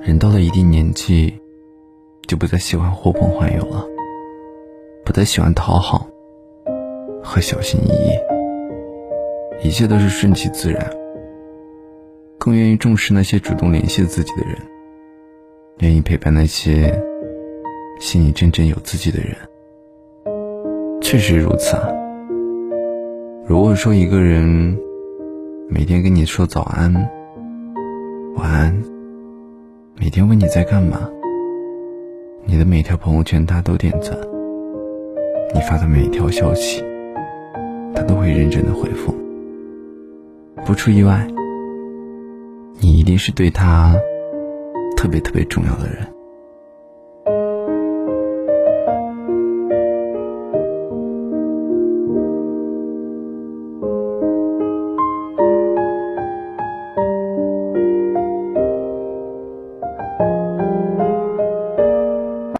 人到了一定年纪，就不再喜欢呼朋唤友了，不再喜欢讨好和小心翼翼，一切都是顺其自然，更愿意重视那些主动联系自己的人，愿意陪伴那些心里真正有自己的人。确实如此啊。如果说一个人每天跟你说早安、晚安。每天问你在干嘛，你的每条朋友圈他都点赞，你发的每一条消息，他都会认真的回复。不出意外，你一定是对他特别特别重要的人。